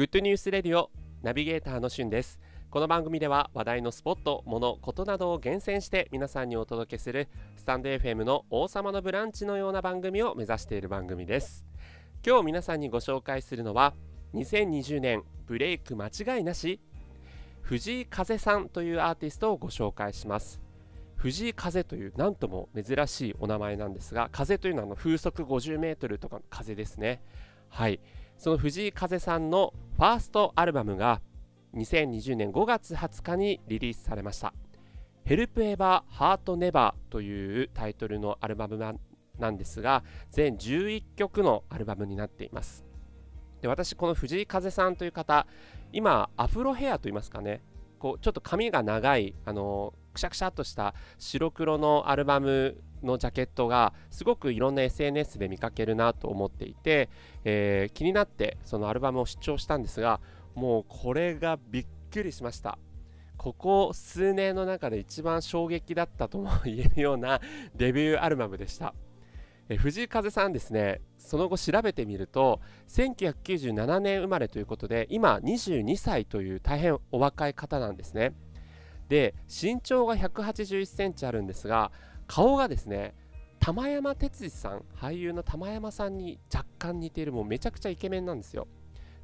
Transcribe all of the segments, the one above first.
グッドニュースレディオナビゲーターのしゅんですこの番組では話題のスポット、物、ことなどを厳選して皆さんにお届けするスタンド FM の王様のブランチのような番組を目指している番組です。今日皆さんにご紹介するのは2020年ブレイク間違いなし藤井風さんというアーティストをご紹介します。藤井風というなんとも珍しいお名前なんですが風というのはの風速50メートルとかの風ですね。はい。その藤井風さんのファーストアルバムが2020年5月20日にリリースされました「Help Ever Heart Never」というタイトルのアルバムなんですが全11曲のアルバムになっています。で私この藤井風さんという方今アフロヘアといいますかねこうちょっと髪が長いあのくしゃくしゃっとした白黒のアルバムのジャケットがすごくいろんな SNS で見かけるなと思っていて、えー、気になってそのアルバムを視聴したんですがもうこれがびっくりしました。ここ数年の中で一番衝撃だったとも言えるようなデビューアルバムでした。え藤井風さんですね。その後調べてみると1997年生まれということで今22歳という大変お若い方なんですね。で身長が181センチあるんですが顔がですね玉山哲司さん俳優の玉山さんに若干似ているもうめちゃくちゃイケメンなんですよ。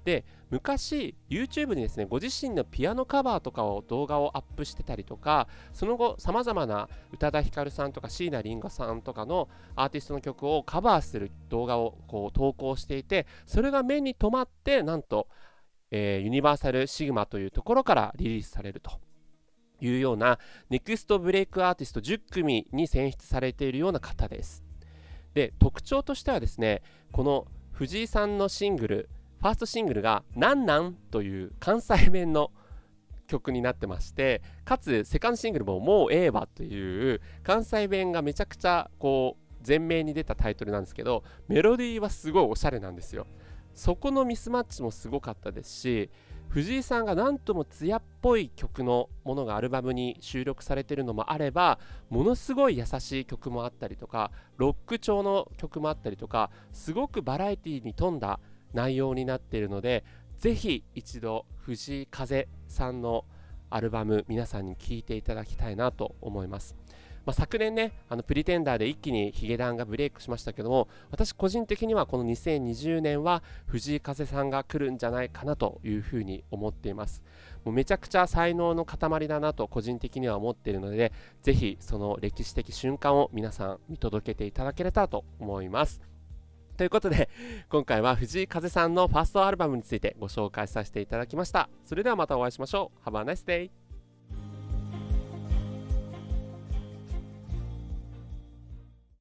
で昔 YouTube にですねご自身のピアノカバーとかを動画をアップしてたりとかその後さまざまな宇多田ヒカルさんとか椎名林檎さんとかのアーティストの曲をカバーする動画をこう投稿していてそれが目に留まってなんと、えー、ユニバーサルシグマというところからリリースされると。いうようなネクストブレイクアーティスト10組に選出されているような方です。で特徴としてはですねこの藤井さんのシングルファーストシングルが「なんなん」という関西弁の曲になってましてかつセカンドシングルも「もうええわ」という関西弁がめちゃくちゃこう前面に出たタイトルなんですけどメロディーはすごいおしゃれなんですよそこのミスマッチもすごかったですし藤井さんが何とも艶っぽい曲のものがアルバムに収録されているのもあればものすごい優しい曲もあったりとかロック調の曲もあったりとかすごくバラエティに富んだ内容になっているのでぜひ一度藤井風さんのアルバム皆さんに聴いていただきたいなと思います。まあ、昨年ね、あのプリテンダーで一気にヒゲダンがブレイクしましたけども、私個人的にはこの2020年は藤井風さんが来るんじゃないかなというふうに思っています。もうめちゃくちゃ才能の塊だなと個人的には思っているので、ぜひその歴史的瞬間を皆さん見届けていただければと思います。ということで、今回は藤井風さんのファーストアルバムについてご紹介させていただきました。それではまたお会いしましょう。Have a nice day!